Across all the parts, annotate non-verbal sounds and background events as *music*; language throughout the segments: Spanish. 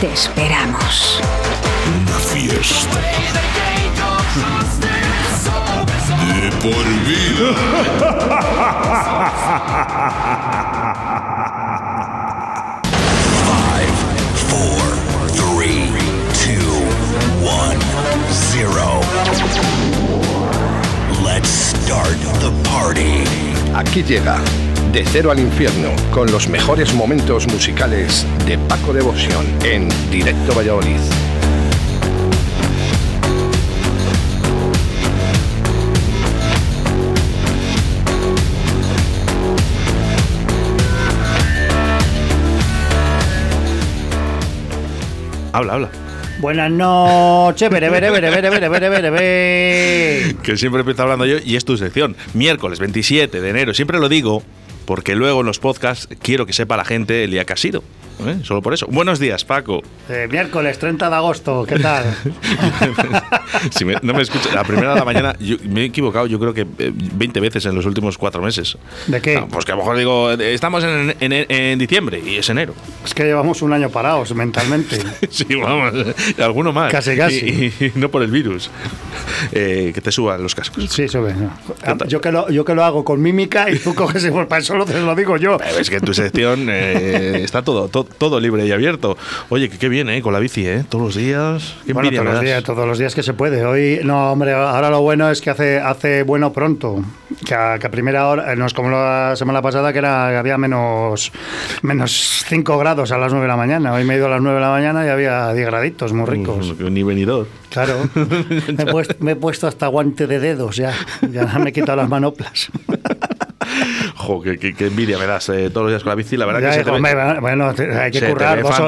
Te esperamos. Una fiesta. De por vida. Five, four, three, two, one, zero. Let's start the party. Aquí llega De Cero al Infierno con los mejores momentos musicales de Paco Devoción en Directo Valladolid. Habla, habla. Buenas noches, vere, vere, vere, vere, vere, vere, vere, vere. Que siempre empiezo hablando yo y es tu sección. Miércoles 27 de enero. Siempre lo digo porque luego en los podcasts quiero que sepa la gente el día que ha sido. ¿Eh? Solo por eso. Buenos días, Paco. Eh, miércoles 30 de agosto, ¿qué tal? *laughs* si me, no me escuchas, la primera de la mañana yo, me he equivocado yo creo que 20 veces en los últimos cuatro meses. ¿De qué? Pues que a lo mejor digo, estamos en, en, en, diciembre y es enero. Es que llevamos un año parados mentalmente. *laughs* sí, vamos, alguno más. Casi, casi. Y, y, no por el virus. Eh, que te suban los cascos. Sí, sube. No. Yo, que lo, yo que lo hago con mímica y tú coges y *laughs* pues para eso lo, te lo digo yo. Es que en tu sección eh, está todo, todo, todo, libre y abierto. Oye, que qué bien, ¿eh? Con la bici, ¿eh? Todos los días. Qué bueno, todos los, días, todos los días que se puede. Hoy, no, hombre, ahora lo bueno es que hace, hace bueno pronto. Que a, que a primera hora, no es como la semana pasada, que era había menos, menos 5 grados a las 9 de la mañana. Hoy me he ido a las 9 de la mañana y había 10 graditos, muy ricos. Ni venidor. Claro. *laughs* me, he puesto, me, he puesto, hasta guante de dedos ya. Ya me he quitado las manoplas. Jo, qué, qué, qué, envidia me das eh, todos los días con la bici. La verdad ya, que se te hombre, ve, Bueno, hay que currar dos,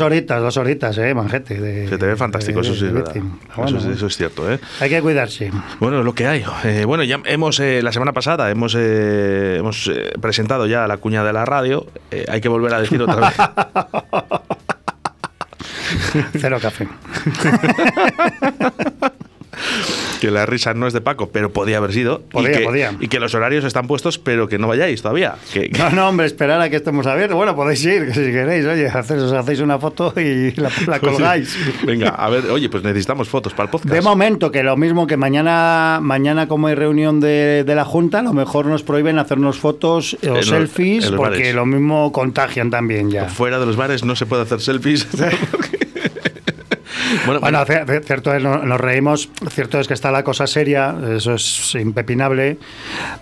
horitas, dos horitas, eh, manjete. De, Se te ve fantástico, de, eso sí es verdad. Eso, es, eso es cierto, ¿eh? Hay que cuidarse. Bueno, es lo que hay. Eh, bueno, ya hemos, eh, la semana pasada hemos, hemos presentado ya la cuña de la radio. Hay que volver a decir otra vez. *laughs* Cero café. *laughs* que la risa no es de Paco, pero podía haber sido. Podía, y, que, podía. y que los horarios están puestos, pero que no vayáis todavía. Que, No, no, hombre, esperar a que estemos abiertos. Bueno, podéis ir, que si queréis, oye, hacéis, os hacéis una foto y la, la *laughs* colgáis. Venga, a ver, oye, pues necesitamos fotos para el podcast. De momento, que lo mismo que mañana, mañana como hay reunión de, de la Junta, a lo mejor nos prohíben hacernos fotos o En selfies, los porque bares. lo mismo contagian también ya. Fuera de los bares no se puede hacer selfies. *laughs* *laughs* bueno, Bueno, cier- cier- cierto es, no- nos reímos, cierto es que está la cosa seria, eso es impepinable,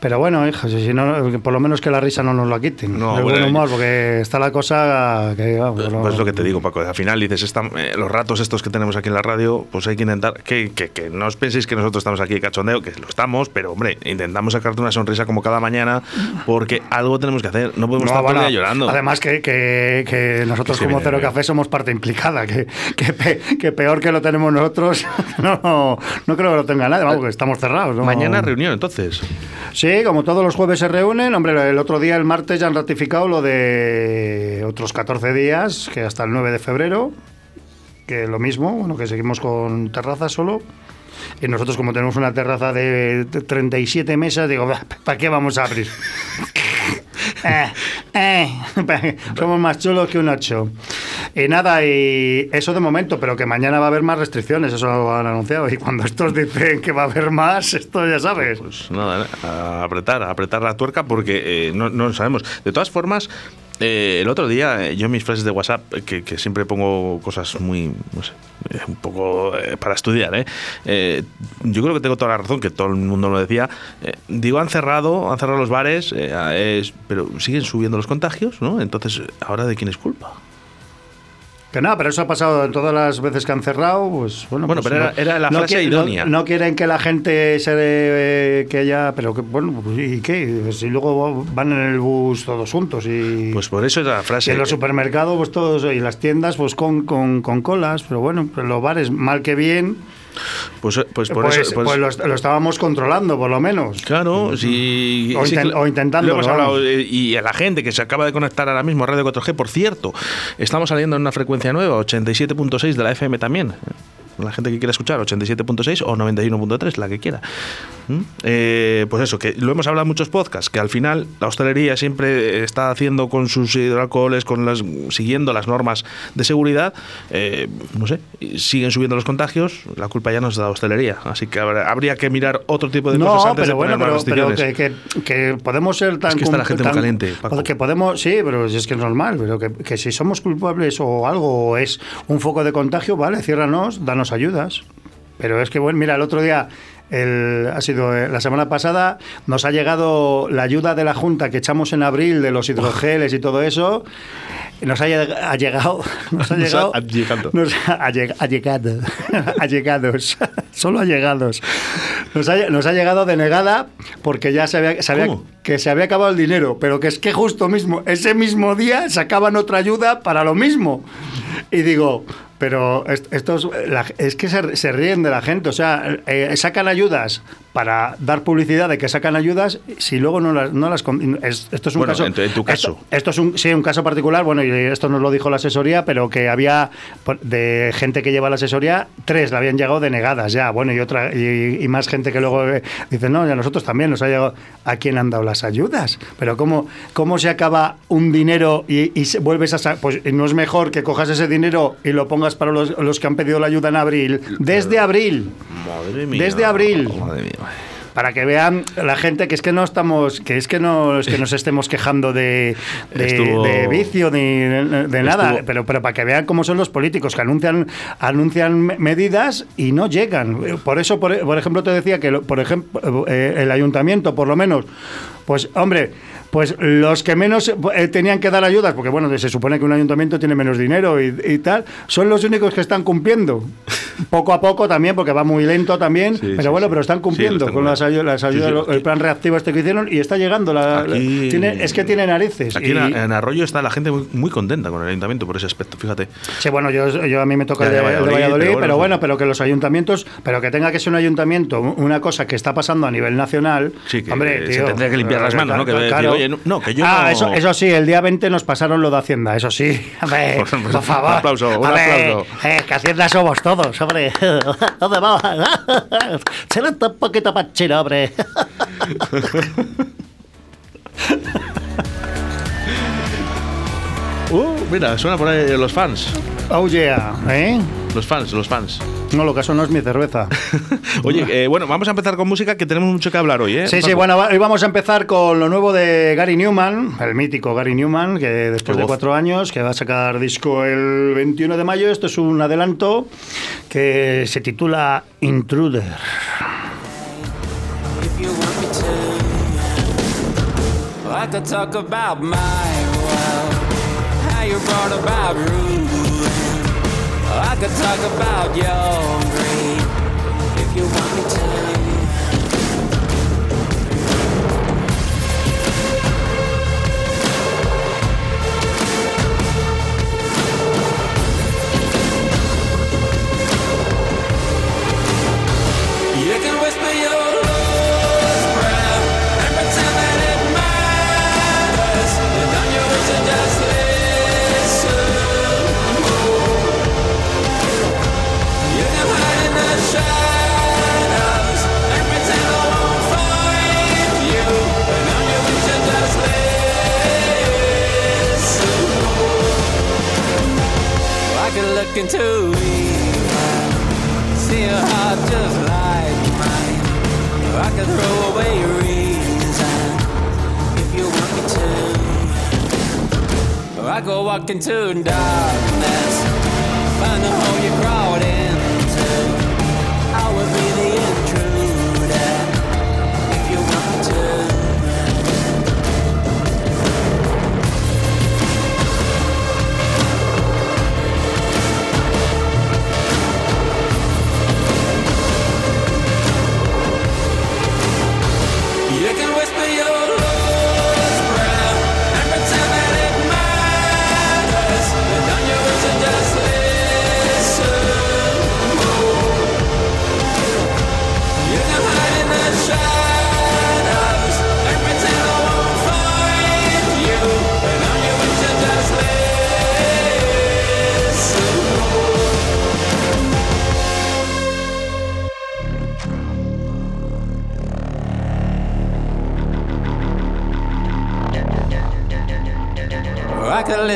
pero bueno, hijo, si no, por lo menos que la risa no nos la quiten, No, el bueno, buen humor, porque está la cosa que... vamos, Pues es lo que te digo, Paco. Al final dices, esta- eh, los ratos estos que tenemos aquí en la radio, pues hay que intentar que, que, que no os penséis que nosotros estamos aquí de cachondeo, que lo estamos, pero hombre, intentamos sacarte una sonrisa como cada mañana, porque algo tenemos que hacer. No podemos No, estar todo el bueno, día llorando. Además que, que- que nosotros como viene Cero. Café somos parte implicada, que, que, pe- que peor que lo tenemos nosotros, *laughs* no, no creo que lo tenga nadie, vamos, que estamos cerrados. ¿no? Mañana reunión, entonces. Sí, como todos los jueves se reúnen, hombre, el otro día, el martes, ya han ratificado lo de otros 14 días, que hasta el 9 de febrero, que lo mismo, bueno, que seguimos con terrazas solo. Y nosotros, como tenemos una terraza de 37 mesas, digo, ¿para qué vamos a abrir? *laughs* *laughs* Eh, eh, *laughs* somos más chulos que un 8. Y nada, y eso de momento, pero que mañana va a haber más restricciones, eso lo han anunciado. Y cuando estos dicen que va a haber más, esto ya sabes. Pues nada, a apretar, a apretar la tuerca porque eh, no, no lo sabemos. De todas formas, eh, el otro día, eh, yo en mis frases de WhatsApp, eh, que, siempre pongo cosas muy, no sé, eh, un poco para estudiar, ¿eh? Eh, yo creo que tengo toda la razón, que todo el mundo lo decía. Digo, han cerrado, han cerrado los bares, es- pero siguen subiendo los contagios, ¿no? Entonces, ¿ahora de quién es culpa? Que no, pero eso ha pasado en todas las veces que han cerrado, pues bueno. Bueno, pues pero no- era- era la no frase idónea. No, no quieren que la gente se eh, que haya, pero que bueno, pues, ¿y qué? Si luego van en el bus todos juntos y Pues por eso era la y frase. en los supermercados pues todos y las tiendas pues con, con, con colas, pero bueno, pero los bares mal que bien, Pues, pues por pues, eso. pues- pues lo, lo estábamos controlando por lo menos. Claro, sí. O sí, inten- cl- o intentándolo, lo hemos hablado, vamos. eh, y a la gente que se acaba de conectar ahora mismo a Radio 4G, por cierto, estamos saliendo en una frecuencia nueva, 87.6 de la FM también. La gente que quiera escuchar, 87.6 o 91.3, la que quiera. ¿Mm? Eh, pues eso, que lo hemos hablado en muchos podcasts, que al final la hostelería siempre está haciendo con sus hidroalcoholes, con las, siguiendo las normas de seguridad, eh, no sé, siguen subiendo los contagios, la culpa ya no es de la hostelería. Así que habrá- habría que mirar otro tipo de cosas No, antes pero de bueno, poner pero, pero que, que- que podemos ser tan... Es que está la gente muy tan- caliente, Paco. Que podemos, sí, pero es que es normal, pero que, que si somos culpables o algo o es un foco de contagio, vale, ciérranos, danos ayudas. Pero es que, bueno, mira, el otro día, el, ha sido eh, la semana pasada, nos ha llegado la ayuda de la Junta que echamos en abril de los hidrogeles y todo eso. Nos ha, lleg- ha llegado. Nos ha Nos llegado. ha llegado. nos ha, lleg- ha llegado. allegados. Solo allegados. Nos ha, nos ha llegado *laughs* *laughs* denegada porque ya se había, se había- que se había acabado el dinero, pero que es que justo mismo, ese mismo día sacaban otra ayuda para lo mismo. Y digo, pero est- estos, la- es que se, se ríen de la gente, o sea, eh, sacan ayudas para dar publicidad de que sacan ayudas, si luego no las... No las esto es un Bueno, caso... en tu- en tu caso. Esto, esto es un, sí, un caso particular, bueno, y esto nos lo dijo la asesoría, pero que había de gente que lleva la asesoría, tres le habían llegado denegadas ya, bueno, y otra y, y más gente que luego eh, dice, no, y a nosotros también nos ha llegado, ¿a quién han dado las ayudas? Pero ¿cómo, cómo se acaba un dinero y, y se- vuelves a... Pues no es mejor que cojas ese dinero y lo pongas para los, los que han pedido la ayuda en abril, desde abril. Madre mía. Desde abril. Madre mía. Para que vean la gente que es que no estamos, que es que no es que nos estemos quejando de, de, Estuvo- de vicio ni de, de nada, pero, pero para que vean cómo son los políticos que anuncian anuncian me- medidas y no llegan. Por eso, por, por ejemplo, te decía que, por ejemplo, eh, el ayuntamiento, por lo menos, pues hombre, pues los que menos eh, tenían que dar ayudas, porque bueno, se supone que un ayuntamiento tiene menos dinero y, y tal, son los únicos que están cumpliendo. Poco a poco también, porque va muy lento también, Sí, pero bueno, pero están cumpliendo con las ayudas, las el plan reactivo este que hicieron y está llegando. La, la- Aquí- tiene- es que tiene narices. Aquí y- en, Arroyo está la gente muy, muy contenta con el ayuntamiento por ese aspecto, fíjate. Sí, bueno, yo, yo a mí me toca de, de Valladolid, pero pero, bueno, pero que los ayuntamientos, pero que tenga que ser un ayuntamiento, una cosa que está pasando a nivel nacional. Sí, que hombre, se tendría que limpiar las eh, manos, ¿no? Que claro, oye, no- que yo Ah, no- eso, eso sí, el día 20 nos pasaron lo de Hacienda, eso sí. *laughs* Pues, pues, por favor. un aplauso, un aplauso. eh, que Hacienda somos todos, hombre. *laughs* ¿Dónde vamos? *laughs* Será un poquito pachino, hombre. *laughs* Uh, mira, suena por ahí los fans. Oh yeah, ¿eh? Los fans, los fans. No, lo que eso no es mi cerveza. *laughs* Oye, eh, bueno, vamos a empezar con música que tenemos mucho que hablar hoy, ¿eh? Sí, sí, bueno, hoy vamos a empezar con lo nuevo de Gary Newman, el mítico Gary Newman, que después Qué de voz. cuatro años, que va a sacar disco el 21 de mayo. Esto es un adelanto que se titula Intruder. if you want me to. I could talk about my world, how you brought about ruin. Could talk about your greed,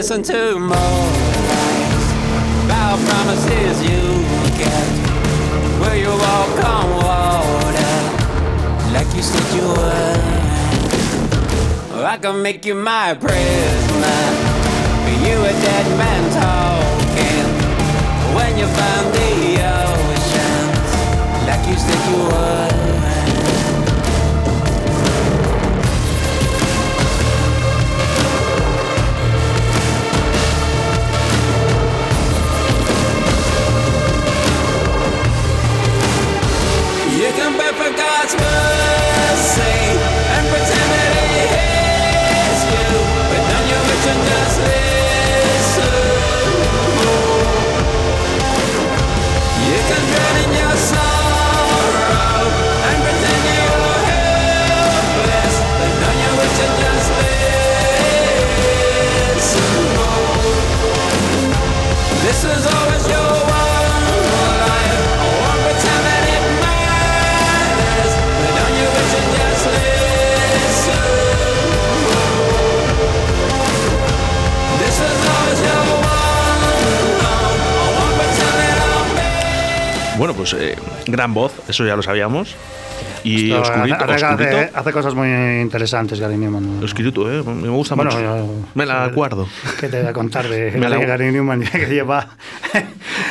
listen to more lies about promises you kept. Will you walk on water like you said you would? Or I can make you my prisoner. Be you a dead man talking when you find the oceans like you said you would. gonna say gran voz, eso ya lo sabíamos. Y hace, hace- cosas muy interesantes, Gary Newman. Oscurito, eh, me gusta Bueno, mucho. yo- me la guardo. ¿Qué te voy a contar de *laughs* Me la- Gary Newman *laughs* que lleva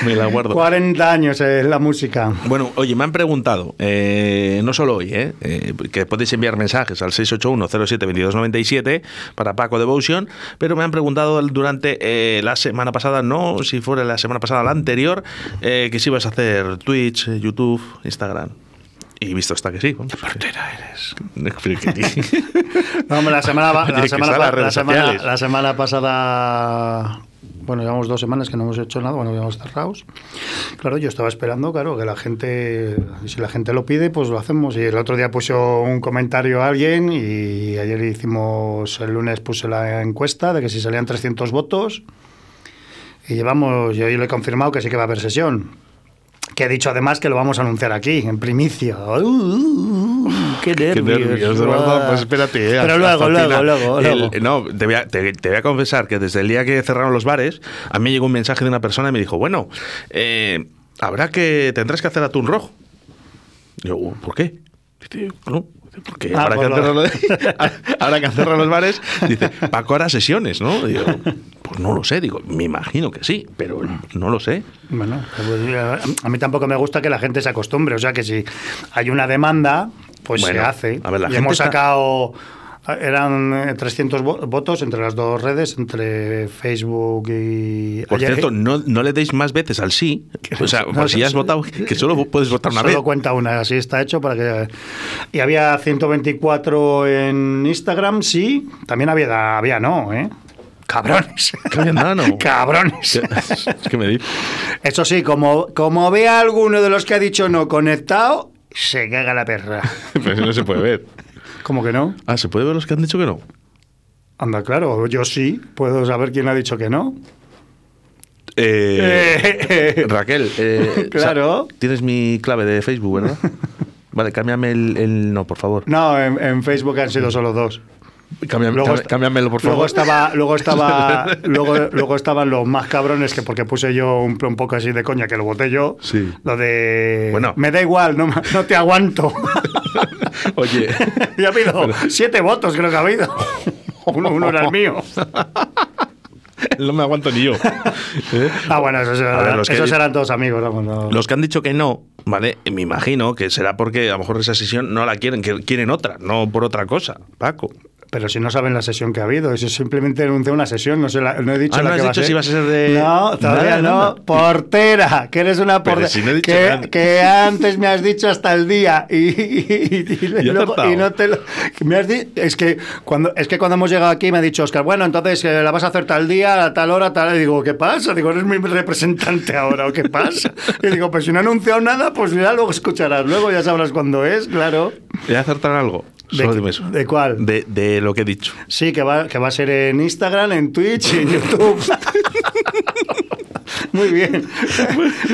Me la guardo. 40 años en la música? Bueno, oye, me han preguntado, eh, no solo hoy, eh, eh, que podéis enviar mensajes al 681-07-2297 para Paco Devotion, pero me han preguntado durante eh, la semana pasada, no si fuera la semana pasada, la anterior, eh, que si ibas a hacer Twitch, YouTube, Instagram. Y visto está que sí. ¿Qué portera eres? *laughs* No, hombre, la semana, *laughs* la semana, la la pasada, bueno, llevamos dos semanas que no hemos hecho nada, bueno, llevamos cerrados. Claro, yo estaba esperando, claro, que la gente, si la gente lo pide, pues lo hacemos. Y el otro día puso un comentario a alguien y ayer hicimos, el lunes puse la encuesta de que si salían 300 votos. Y llevamos, yo hoy le he confirmado que sí que va a haber sesión. Que he dicho además que lo vamos a anunciar aquí, en primicia. Uh, uh, uh, ¡Qué nervios! nervios, de verdad. Pues espérate. eh, Pero luego, luego, final. luego, El- luego. no, te voy, a, te- te voy a confesar que desde el día que cerraron los bares, a mí llegó un mensaje de una persona y me dijo, bueno, eh, habrá que, tendrás que hacer atún rojo. Y yo, "Uh, ¿por qué? Dice, "No, porque Ah, que por lo- los, *laughs* *laughs* habrá que cerrar los bares. Dice, Paco hará sesiones, ¿no? Pues no lo sé, digo, me imagino que sí, pero no lo sé. Bueno, pues, a- a mí tampoco me gusta que la gente se acostumbre. O sea, que si hay una demanda, pues Bueno, se hace. a ver, la y gente hemos sacado. Eran eh, 300 vo- votos entre las dos redes, entre Facebook y. Por cierto, no, no le deis más veces al sí. O sea, No, por si ya has votado, que solo puedes votar una Solo vez. cuenta una, así está hecho para que. Y había 124 en Instagram, sí. También había, había no, ¿eh? Cabrones. Cabrones. ¿Qué *laughs* me dices? Eso sí, como, como vea alguno de los que ha dicho no conectado, se caga la perra. *laughs* Pero eso no se puede ver. ¿Cómo que no? Ah, ¿se puede ver los que han dicho que no? Anda, claro, yo sí, puedo saber quién ha dicho que no. Eh, Raquel, eh, *laughs* Claro. tienes mi clave de Facebook, ¿verdad? Vale, cámbiame el, el no, por favor. No, en, en Facebook han sido solo dos. Cámbiame, Luego cámbiamelo, por favor. Luego estaba, luego estaba, *laughs* luego, luego estaban los más cabrones que porque puse yo un, un poco así de coña que lo voté yo. Sí. Lo de Bueno. me da igual, no, no te aguanto. *laughs* Oye, *laughs* y ha habido siete votos, creo que ha habido. Uno, uno era el mío. no me aguanto ni yo. ¿Eh? Ah, bueno, esos, ver, eran, que- esos eran todos amigos. vamos, no. Los que han dicho que no, ¿vale? Me imagino que será porque a lo mejor esa sesión no la quieren, que quieren otra, no por otra cosa, Paco. Pero si no saben la sesión que ha habido, eso simplemente denuncia una sesión, no, sé la- no he dicho Ah, la ¿no que has va dicho a ser. si vas a ser de- No, todavía Nada, no. nada. Portera, que eres una portera. si no he dicho que, nada. que antes me has dicho hasta el día y, y- y- y luego- y no te lo, me has di- es que cuando es que cuando hemos llegado aquí me ha dicho Oscar, bueno, entonces eh, la vas a hacer tal día, a tal hora, tal. Y digo, ¿qué pasa? Digo, eres mi representante ahora, ¿o qué pasa? Y digo, pues si no he anunciado nada, pues ya luego escucharás. Luego ya sabrás cuándo es, claro. ¿Voy a acertar algo? Solo ¿De- dime eso. de cuál? De, de lo que he dicho. Sí, que va, que va a ser en Instagram, en Twitch y en YouTube. *laughs* Muy bien.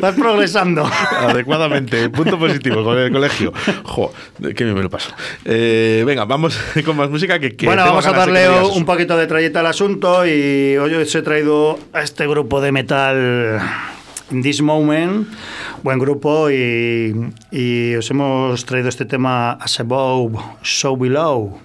Vas progresando. Adecuadamente, punto positivo con el colegio. Jo, qué bien me lo paso. Eh, venga, vamos *laughs* con más música que, que bueno, vamos a darle que un poquito de trayecta al asunto y hoy os he traído a este grupo de metal In This Moment, buen grupo y, os hemos traído este tema As Above, So Below.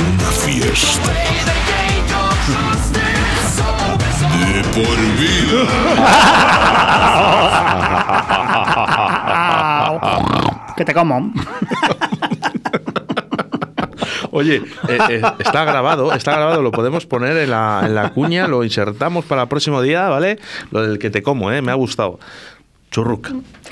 Una fiesta. De por vida. *laughs* que te como. Oye, eh, eh, está grabado, está grabado, lo podemos poner en la, en la cuña, lo insertamos para el próximo día, ¿vale? Lo del que te como, ¿eh? Me ha gustado. Churruca.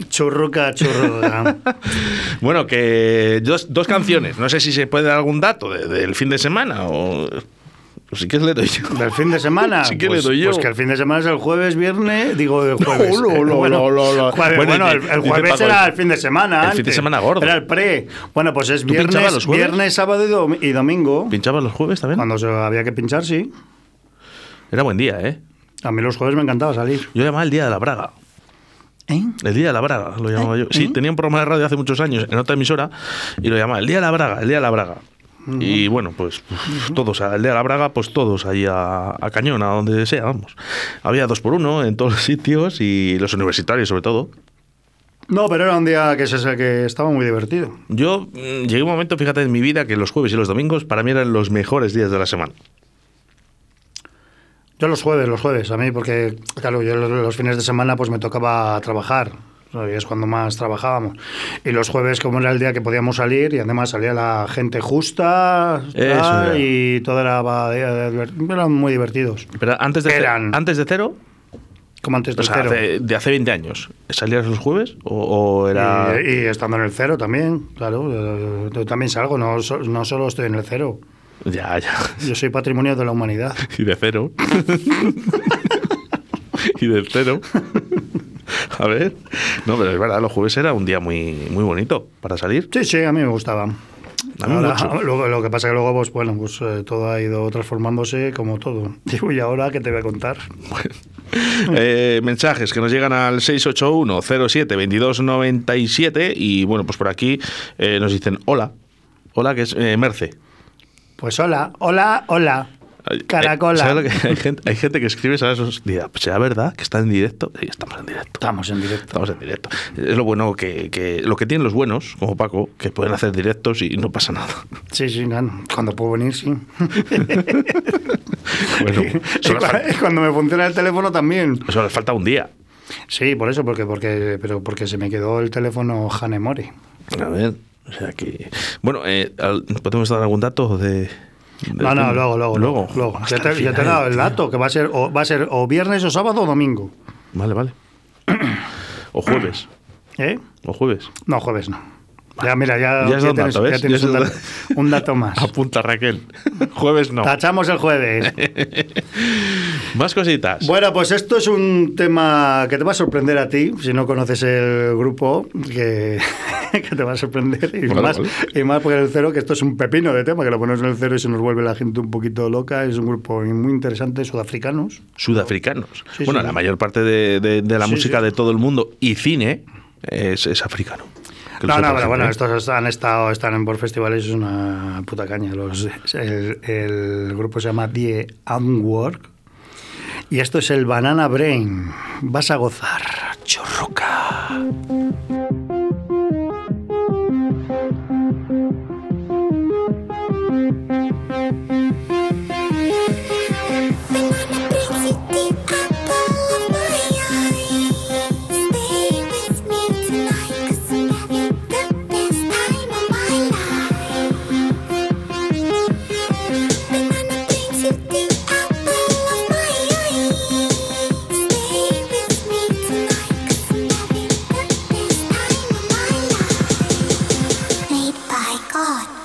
Churruca, churruca. *laughs* Bueno, que dos, dos canciones. No sé si se puede dar algún dato de- del fin de semana o. o si quieres le doy yo. ¿Del fin de semana? *laughs* Sí que pues, le doy yo. Pues que el fin de semana es el jueves, viernes, digo el jueves. No, no, no, bueno, no, no. jueves- Bueno, bueno, el, dice- el dice jueves Paco, era el- fin de semana. el fin de semana gordo. Era el pre. Bueno, pues es ¿Tú pinchabas viernes, los viernes, sábado y, dom- y domingo. ¿Pinchabas los jueves también? Cuando se había que pinchar, sí. Era buen día, ¿eh? A mí los jueves me encantaba salir. Yo llamaba el día de la Braga. ¿Eh? El día de la Braga, lo llamaba yo. Sí, tenía un programa de radio hace muchos años en otra emisora y lo llamaba el día de la Braga, el día de la Braga. Y bueno, pues uf, todos, el día de la Braga, pues todos ahí a, a Cañón, a donde sea, vamos. Había dos por uno en todos los *laughs* sitios y los universitarios sobre todo. No, pero era un día que, se, que estaba muy divertido. Yo mm, llegué a un momento, fíjate, en mi vida que los jueves y los domingos para mí eran los mejores días de la semana. Yo los jueves, los jueves, a mí, porque, claro, yo los, fines de semana pues me tocaba trabajar. es cuando más trabajábamos. Y los jueves, como era el día que podíamos salir, y además salía la gente justa, tal, y todo era, va- eran muy divertidos. Pero antes de, Eran. antes de cero, Como antes o del sea, cero. hace- de hace 20 años, ¿salías los jueves o, o era...? Y, y estando en el cero también, claro. eh, Yo también salgo, no, no solo estoy en el cero. Ya, ya. Yo soy patrimonio de la humanidad. *laughs* Y de cero. *laughs* y del cero. A ver. No, pero es verdad, los jueves era un día muy, muy bonito para salir. Sí, sí, a mí me gustaba. Ahora, lo que pasa que luego, pues bueno, pues eh, todo ha ido transformándose como todo. *laughs* Y ahora, ¿qué te voy a contar? Eh, mensajes que nos llegan al 681-07-2297 y bueno, pues por aquí eh, nos dicen hola. Hola, que es eh, Merce. Pues hola, hola, hola. Caracola. ¿sabes lo que- hay, gente, hay gente que escribe, ¿sabes? Esos- dirá, ¿será verdad que está en directo? Sí, estamos en directo. Estamos en directo. Estamos en directo. Es lo bueno que, que lo que tienen los buenos, como Paco, que pueden hacer directos y no pasa nada. Sí, sí, claro. cuando puedo venir, sí. *laughs* Bueno, cuando me funciona el teléfono también. solo les falta un día. Sí, por eso, porque, porque, pero porque se me quedó el teléfono Hanemore. A ver, o sea que. Bueno, eh, ¿podemos dar algún dato de.? No, no, luego, luego, luego. luego. Ya te, el ya te he dado el dato, que va a ser o, va a ser o viernes o sábado o domingo. Vale, vale. *clears throat* O jueves. ¿Eh? O jueves. No, jueves no. Ya, mira, ya, Ya has dado un tienes, dato, ya ¿ves? tienes un, dato, un dato más. *laughs* Apunta Raquel. Jueves no. Tachamos el jueves. *laughs* Más cositas. Bueno, pues esto es un tema que te va a sorprender a ti, si no conoces el grupo, que, *laughs* que te va a sorprender. Y, más, vale. y más porque el cero, que esto es un pepino de tema, que lo ponemos en el cero y se nos vuelve la gente un poquito loca. Es un grupo muy interesante, sudafricanos. Sudafricanos. Sí, bueno, sí. la mayor parte de, de- de la música de todo el mundo y cine es, es africano. No, no, pero gente, bueno, ¿eh? estos han estado, están en por festivales, es una puta caña. Los, el, el grupo se llama The Unwork. Y esto es el Banana Brain. Vas a gozar, chorroca. heart.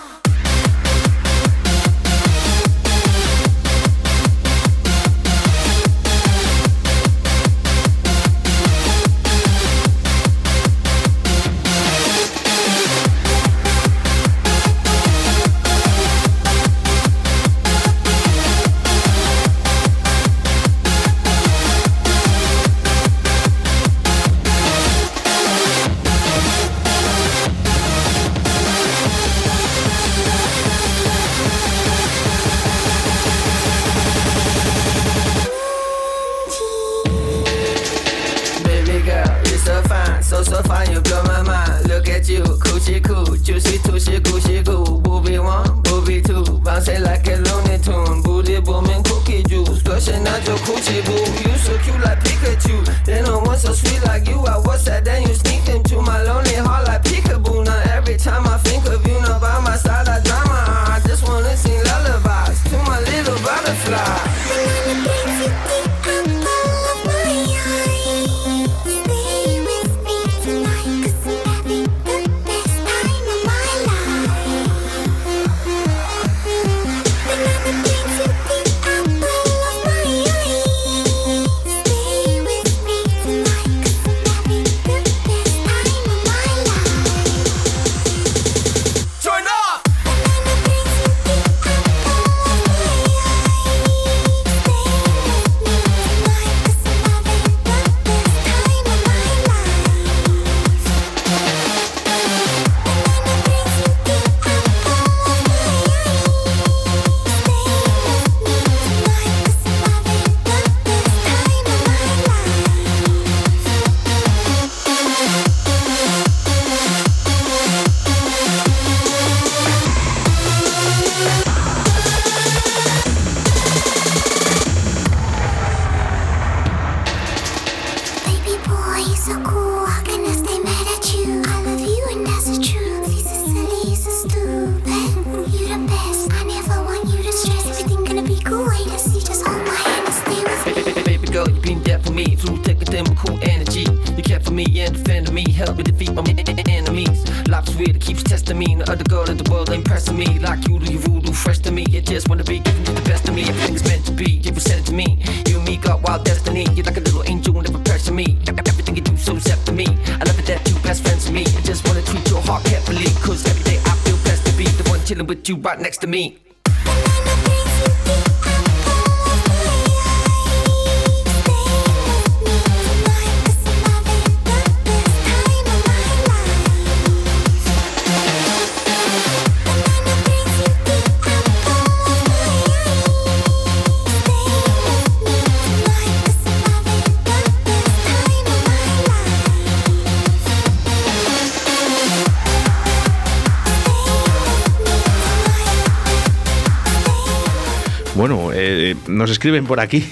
Escriben por aquí.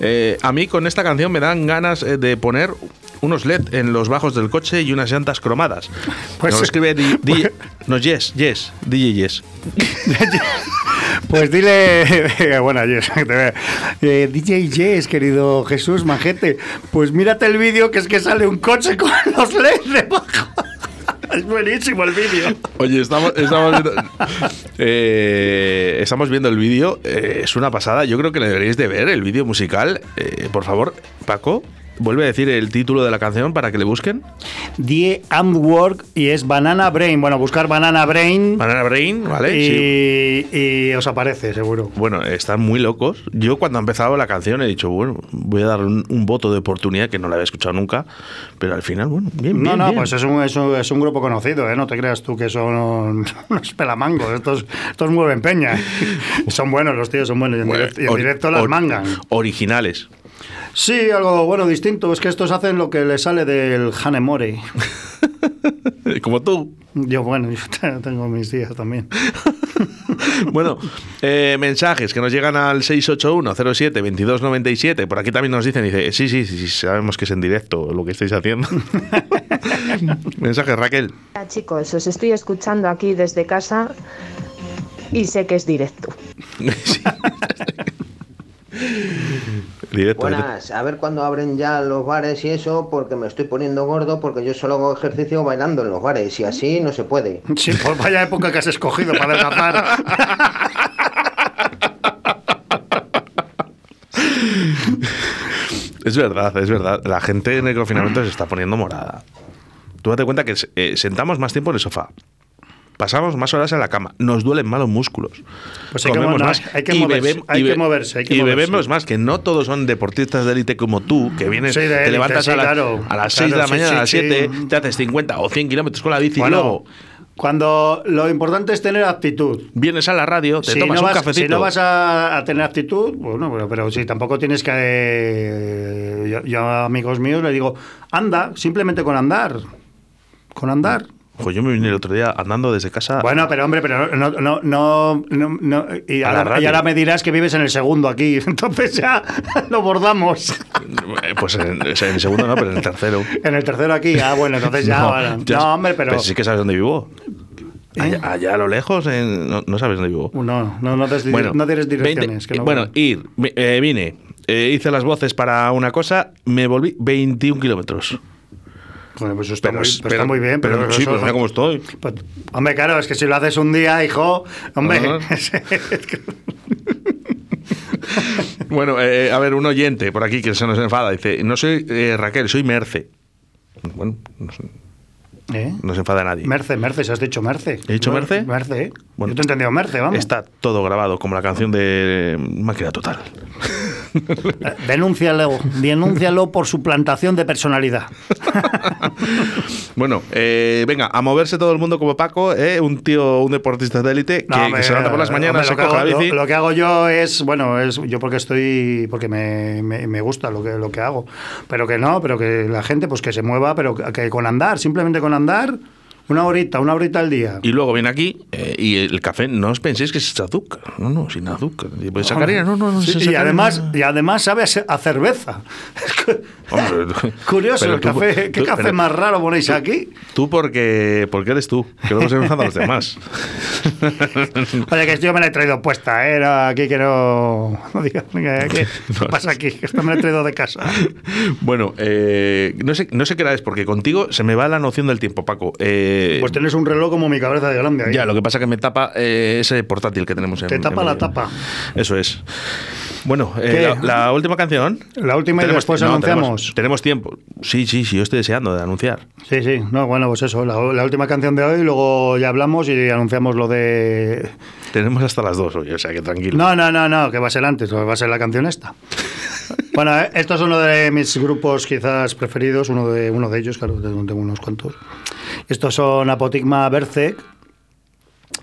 Eh, a mí con esta canción me dan ganas eh, de poner unos LED en los bajos del coche y unas llantas cromadas. *laughs* Pues- nos escribe di- di- no, yes, yes, DJ Yes. *laughs* Pues dile, *laughs* bueno, vea. Eh, DJ Jess, querido Jesús Majete, pues mírate el vídeo que es que sale un coche con los LEDs debajo. Es buenísimo el vídeo. Oye, estamos, estamos viendo, *laughs* eh, estamos viendo el vídeo. eh, es una pasada. Yo creo que le deberéis de ver el vídeo musical. Eh, por favor, Paco, vuelve a decir el título de la canción para que le busquen. Die Armed Work y es Banana Brain. Bueno, buscar Banana Brain Banana Brain, ¿vale? Sí. y, y os aparece, seguro. Bueno, están muy locos. Yo cuando ha empezado la canción he dicho, bueno, voy a darle un, un voto de oportunidad que no la había escuchado nunca. Pero al final, bueno, bien, No, bien, no, bien. pues es un, es, un, es un grupo conocido, ¿eh? No te creas tú que son *laughs* unos pelamangos. Estos, estos mueven peña. *laughs* son buenos los tíos, son buenos. Y en, Bueno, directo, y en directo las mangan. Originales. Sí, algo bueno, distinto. Es que estos hacen lo que les sale del Hanemore. *laughs* Como tú. Yo, bueno, yo *laughs* tengo mis días también. *laughs* Bueno, eh, mensajes que nos llegan al 681-07-2297. Por aquí también nos dicen, dice, sí, sí, sí, sí, sabemos que es en directo lo que estáis haciendo. Mensajes, Raquel. Hola chicos, os estoy escuchando aquí desde casa y sé que es directo. Directo. Buenas, a ver cuándo abren ya los bares y eso, porque me estoy poniendo gordo, porque yo solo hago ejercicio bailando en los bares y así no se puede. Sí, pues vaya época que has escogido para adelgazar. Es verdad, es verdad. La gente en el confinamiento se está poniendo morada. Tú date cuenta que eh, sentamos más tiempo en el sofá. Pasamos más horas en la cama. Nos duelen más los músculos. Pues hay que comemos mo- más. hay que y moverse, bebem- hay y que moverse, hay que y moverse. bebemos más, que no todos son deportistas de élite como tú, que vienes, Sí, te levantas sí, a, la- claro. a las Claro, 6 de la sí, mañana, a las sí. 7, te haces 50 o 100 kilómetros con la bici y luego cuando lo importante es tener actitud. vienes a la radio, te si tomas no un vas, cafecito. Si no vas a, a tener actitud, bueno, pero, pero si tampoco tienes que... eh, yo, yo a amigos míos le digo, anda, simplemente con andar. Con andar. Pues yo me vine el otro día andando desde casa. Bueno, pero hombre, pero no, no, no, no, no- y, la ahora, radio. y ahora me dirás que vives en el segundo aquí, *laughs* entonces ya lo bordamos. Eh, Pues en, en el segundo no, pero en el tercero. *laughs* En el tercero aquí, ah, bueno, entonces ya, *laughs* bueno. ya- no, hombre, pero... sí que sabes dónde vivo. Allá, allá a lo lejos, en- no, no sabes dónde vivo. No, no, no, des, no tienes direcciones. 20 que no- bueno, ir, eh, vine, eh, hice las voces para una cosa, me volví 21 kilómetros. Bueno, pues está, Pero, muy, es- pues está muy bien, pero, sí, pero mira cómo estoy. pues, hombre, claro, es que si lo haces un día, hijo, hombre. *laughs* *laughs* Bueno, eh, a ver, un oyente por aquí que se nos enfada, dice, no soy eh, Raquel, soy Merce. Bueno, no, se- ¿Eh? no se enfada nadie. Merce, Merce, si has dicho Merce. ¿He dicho Merce? Merce, ¿eh? Bueno, Yo te he entendido Merce, vamos. Está todo grabado como la canción de Máquina Total. *laughs* Denúncialo, denúncialo por su plantación de personalidad. *laughs* Bueno, eh, venga, a moverse todo el mundo como Paco, eh, un tío, un deportista de élite que, No, que hombre, se levanta por las mañanas, hombre, se la hago- bici. Lo, lo que hago yo es, bueno, es yo porque estoy, porque me, me- me gusta lo que, lo que hago. Pero que no, pero que la gente pues que se mueva, pero que con andar, simplemente con andar, una horita, una horita al día. Y luego viene aquí eh, y el café, no os penséis que es azúcar. No, no, sin azúcar. Y pues no, no, no. Sí, y además, y además sabe a, a cerveza. *laughs* Hombre, *laughs* Curioso el tú- café. ¿Qué tú- café pero más raro ponéis aquí? Tú porque, porque eres tú, que luego se enfadan los demás. *laughs* Oye, que yo me la he traído puesta, ¿eh? Aquí que no. No digas, venga, ¿qué, qué pasa aquí? Esta me la he traído de casa. Bueno, eh, no, sé, no sé qué era es, porque contigo se me va la noción del tiempo, Paco. Eh, Eh, Pues tienes un reloj como mi cabeza de grande ahí. ya, lo que pasa que me tapa eh, ese portátil que tenemos en Te tapa en la medio. tapa. Eso es. Bueno, eh, la, la última canción. La última y después no, anunciamos. Tenemos, tenemos tiempo. Sí, sí, sí, yo estoy deseando de anunciar. Sí, sí. No, bueno, pues eso. La, la última canción de hoy, luego ya hablamos y anunciamos lo de. Tenemos hasta las dos hoy, o sea que tranquilo. No, no, no, no, que va a ser antes, va a ser la canción esta. *laughs* Bueno, eh, esto es uno de mis grupos quizás preferidos, uno de, uno de ellos, claro, tengo unos cuantos. Estos son Apotigma Berserk,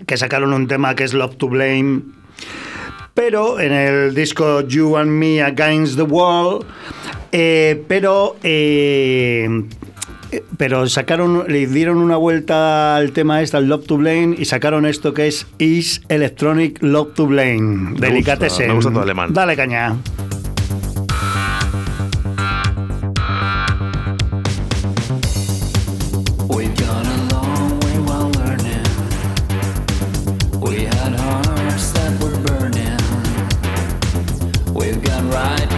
que sacaron un tema que es Love to Blame, pero en el disco You and Me Against the Wall, eh, pero... eh, eh, pero sacaron, le dieron una vuelta al tema este, al Love to Blame, y sacaron esto que es Is Electronic Love to Blame. Me Delicatessen. gusta, me gusta tu alemán. Dale caña. Right,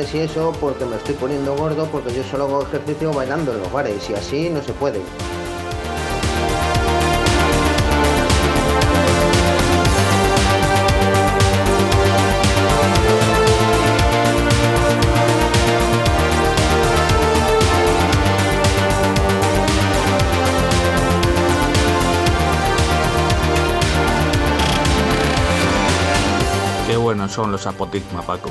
bares y eso, porque me estoy poniendo gordo, porque yo solo hago ejercicio bailando en los bares y así no se puede. Qué buenos son los apotigma, Paco.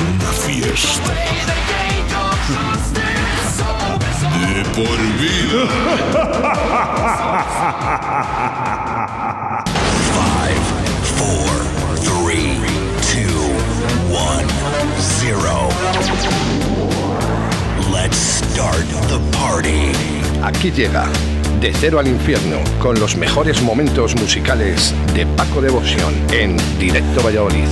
Una fiesta. De por vida. Five, four, three, two, one, zero. Let's start the party. Aquí llega De Cero al Infierno con los mejores momentos musicales de Paco Devoción en Directo Valladolid.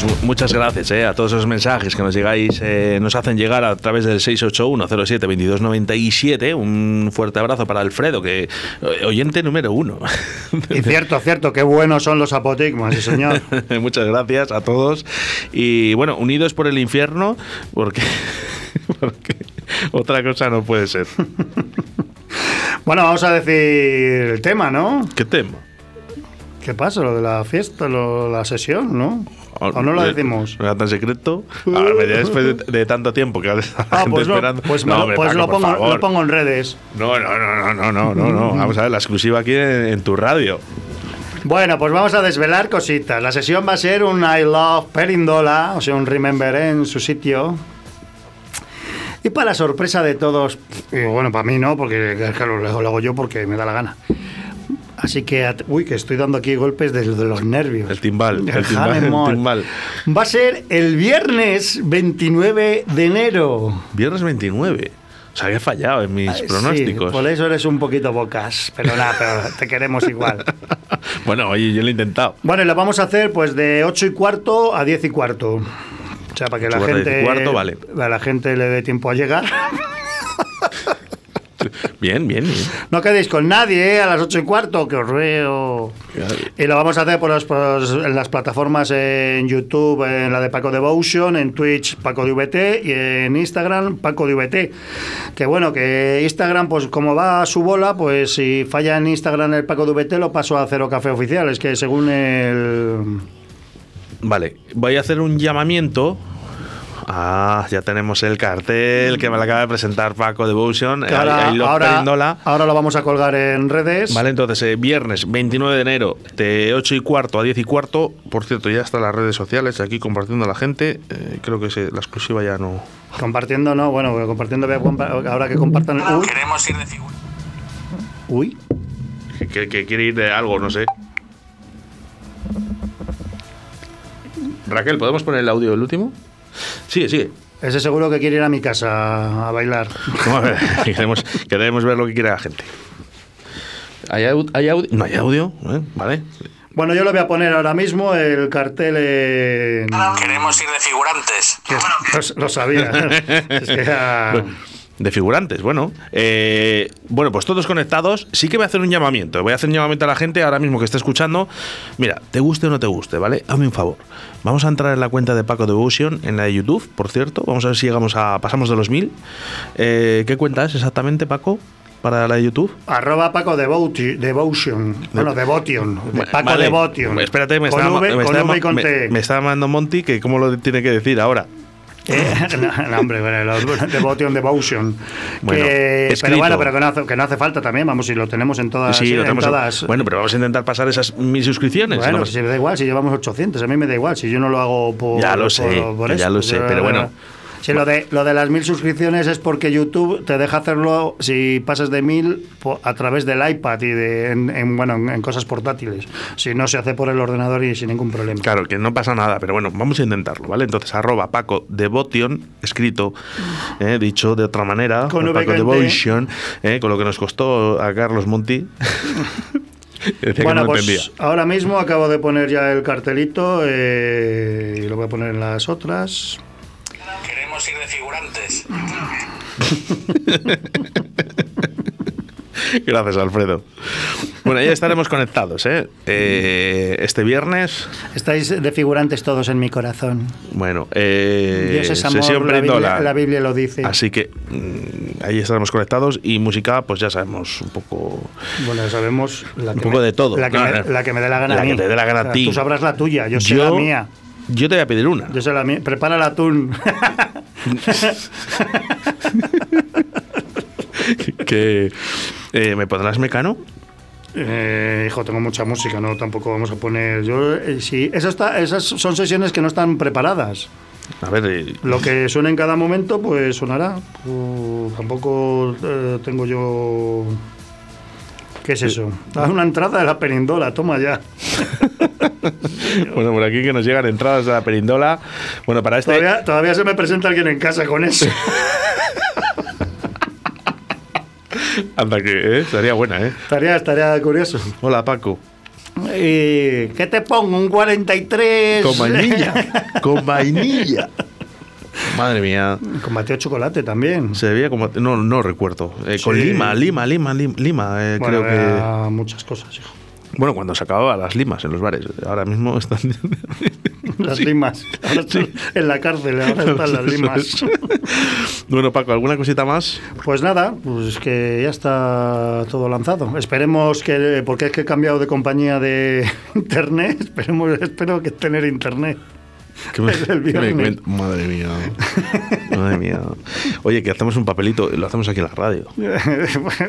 Pues mu- muchas gracias eh, a todos esos mensajes que nos llegáis, eh, nos hacen llegar a través del 681-07-2297. Un fuerte abrazo para Alfredo, que eh, oyente número uno. Y cierto, cierto, qué buenos son los apotigmas, sí señor. *laughs* Muchas gracias a todos. Y bueno, unidos por el infierno, porque, *laughs* porque otra cosa no puede ser. *laughs* Bueno, vamos a decir el tema, ¿no? ¿Qué tema? ¿Qué pasa? Lo de la fiesta, lo- la sesión, ¿no? ¿O no lo decimos? ¿No era tan secreto? Ahora me después de, de tanto tiempo que la Ah, gente pues, esperando. pues, me No, hombre, pues Paco, lo, pongo, lo pongo en redes. No, no, no, no, no, no, no. Vamos a ver la exclusiva aquí en, en tu radio. Bueno, pues vamos a desvelar cositas. La sesión va a ser un I Love Perindola, o sea, un Remember en su sitio. Y para sorpresa de todos, y bueno, para mí no, porque claro, lo hago- lo hago yo porque me da la gana. Así que, uy, que estoy dando aquí golpes de, de los nervios. El timbal, el El timbal, el timbal. Va a ser el viernes 29 de enero. Viernes 29. O sea, había fallado en mis Sí, pronósticos. por eso eres un poquito bocas, pero nada, pero te queremos igual. *laughs* bueno, oye, yo lo he intentado. Bueno, y lo vamos a hacer pues de 8 y cuarto a 10 y cuarto. O sea, para que la gente, cuarto, vale. a la gente le dé tiempo a llegar. Bien, bien, bien. No quedéis con nadie ¿eh? a las 8 y cuarto, que os veo. Y lo vamos a hacer por los- por los- en las plataformas en YouTube, en la de Paco Devotion, en Twitch Paco DVT y en Instagram Paco DVT. Que bueno, que Instagram, pues como va a su bola, pues si falla en Instagram el Paco DVT lo paso a Cero Café Oficial. Es que según el... Vale, voy a hacer un llamamiento. Ah, ya tenemos el cartel que me lo acaba de presentar Paco Devotion. ahora, Ahí lo ahora- ahora lo vamos a colgar en redes. Vale, entonces, eh, viernes 29 de enero, de 8 y cuarto a 10 y cuarto. Por cierto, ya están las redes sociales aquí compartiendo a la gente. Eh, creo que se- la exclusiva ya no. Compartiendo, no, bueno, compartiendo, ahora que compartan. Uy, Queremos ir de figura. uy. Que quiere ir de algo, no sé. Raquel, ¿podemos poner el audio del último? Sigue, sigue. Ese seguro que quiere ir a mi casa a bailar. A *laughs* ver, queremos, queremos ver lo que quiere la gente. ¿Hay, au- hay audio? No hay audio, ¿eh? ¿vale? Bueno, yo lo voy a poner ahora mismo el cartel en... Queremos ir de figurantes. lo, lo sabía. *laughs* Es que ya- De figurantes, bueno. Eh, bueno, pues todos conectados. Sí que voy a hacer un llamamiento. Voy a hacer un llamamiento a la gente ahora mismo que está escuchando. Mira, te guste o no te guste, ¿vale? Hazme un favor. Vamos a entrar en la cuenta de Paco Devotion, en la de YouTube, por cierto. Vamos a ver si llegamos a. pasamos de los mil. Eh, ¿Qué cuenta es exactamente, Paco? Para la de YouTube. Arroba Paco Devoti- Devotion. Bueno, Devotion. de Paco Vale. Devotion. Espérate, me V, me está llamando Monty que cómo lo tiene que decir ahora. Eh, *laughs* no, no, hombre, bueno, los Devotion, Devotion. Bueno, Que- pero bueno, pero que no, hace, que no hace falta también, vamos, si lo tenemos en todas. sí, lo en tenemos. todas. Bueno, pero vamos a intentar pasar esas mil suscripciones. Bueno, ¿no? si me da igual, si llevamos 800, a mí me da igual, si yo no lo hago por. Ya lo por- sé, por ya eso. lo sé, pero bueno. Si lo de, lo de las mil suscripciones es porque YouTube te deja hacerlo si pasas de mil a través del iPad y de, en, en, bueno, en, cosas portátiles. Si no, se hace por el ordenador y sin ningún problema. Claro, que no pasa nada, pero bueno, vamos a intentarlo, ¿vale? Entonces, arroba Paco Devotion, escrito, eh, dicho de otra manera, Con V Paco. Devotion, eh, con lo que nos costó a Carlos Monti. *laughs* Bueno, no pues entendía. ahora mismo acabo de poner ya el cartelito eh, y lo voy a poner en las otras. Queremos ir de figurantes. *laughs* Gracias, Alfredo. Bueno, ya estaremos conectados, ¿eh? Eh, Este viernes, Estáis de figurantes todos en mi corazón. bueno, eh, Dios es amor, sesión la Biblia, la Biblia lo dice. Así que mm, ahí estaremos conectados y música, pues ya sabemos un poco. Bueno, ya sabemos la Un que poco me- de todo. La que, No, me, no. la que me dé la gana La a que mí. te dé la gana a O sea, ti. Tú sabrás la tuya, yo sé Yo- la mía. Yo te voy a pedir una. Yo sé la mía. Prepara el atún. *laughs* que eh, ¿Me pondrás mecano? Eh, hijo, tengo mucha música, no tampoco vamos a poner. Yo, eh, sí, eso está, esas son sesiones que no están preparadas. A ver, eh, Lo que suene en cada momento, pues sonará. Uh, tampoco tengo yo. ¿Qué es eso? Ah, una entrada de la perindola, toma ya. *laughs* bueno, por aquí que nos llegan entradas de la perindola. Bueno, para este. Todavía, todavía se me presenta alguien en casa con eso. *laughs* Anda, que eh, estaría buena, ¿eh? estaría, estaría curioso. Hola, Paco. ¿Y ¿Qué te pongo? ¿Un 43? Con vainilla. Con vainilla. *laughs* Madre mía. Con bateo de chocolate también. Se veía como. No, no recuerdo. Eh, Con lima, lima, lima, lim- lima. eh, Bueno, creo que. muchas cosas, hijo. Bueno, cuando se acababa las limas en los bares. Ahora mismo están. *laughs* Las limas. Ahora están en la cárcel, ahora *laughs* están las limas. bueno, Paco, ¿alguna cosita más? Pues nada, pues que ya está todo lanzado. Esperemos que, porque es que he cambiado de compañía de *laughs* internet, esperemos, espero que tener internet. *laughs* Me- *laughs* me Madre mía. *laughs* Madre mía. Oye, que hacemos un papelito lo hacemos aquí en la radio.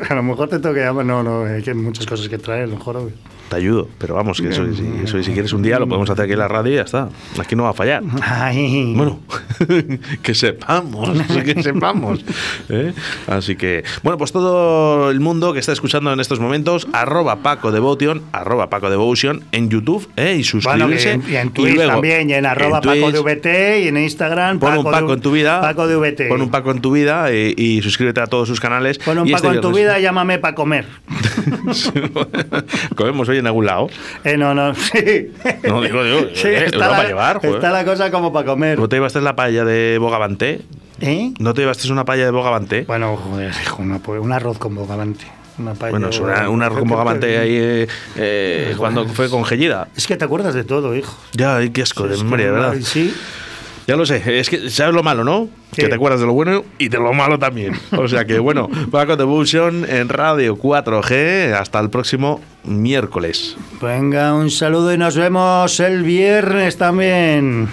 a lo mejor te tengo que llamar, no, no, hay muchas cosas que traer, a lo mejor. obvio. Te ayudo, pero vamos, que eso, si, eso, si quieres un día lo podemos hacer aquí en la radio y ya está. Aquí no va a fallar. Ay. Bueno, *laughs* que sepamos, *laughs* que sepamos. ¿eh? Así que, bueno, pues todo el mundo que está escuchando en estos momentos, arroba Paco Devotion, arroba Paco Devotion en YouTube ¿eh? y Bueno, suscribirse. y, y en Twitch luego también, y en arroba Paco Twitch, de VT, y en Instagram Pon un de- Paco en tu vida. Paco de VT. Pon un Paco en tu vida eh, y, suscríbete a todos sus canales. Pon un Y este Paco en tu vida, llámame para comer. *laughs* Comemos hoy en algún lado. Eh, no, no, sí. No, digo, digo, *laughs* Sí, eh, está, la, llevar, está la cosa como para comer. ¿No te llevaste la paella de Bogavante? ¿Eh? ¿No te llevaste una paella de Bogavante? Bueno, joder, hijo, una- un arroz con bogavante. Una paella Bueno, es una, un arroz con Bogavante ahí eh, eh, cuando fue con Gellida. Es que te acuerdas de todo, hijo. Ya, qué asco de Es que memoria, ¿verdad? Sí. Ya lo sé, es que sabes lo malo, ¿no? Sí. Que te acuerdas de lo bueno y de lo malo también. *laughs* O sea que bueno, Paco Devotion en Radio 4G. Hasta el próximo miércoles. Venga, un saludo y nos vemos el viernes también.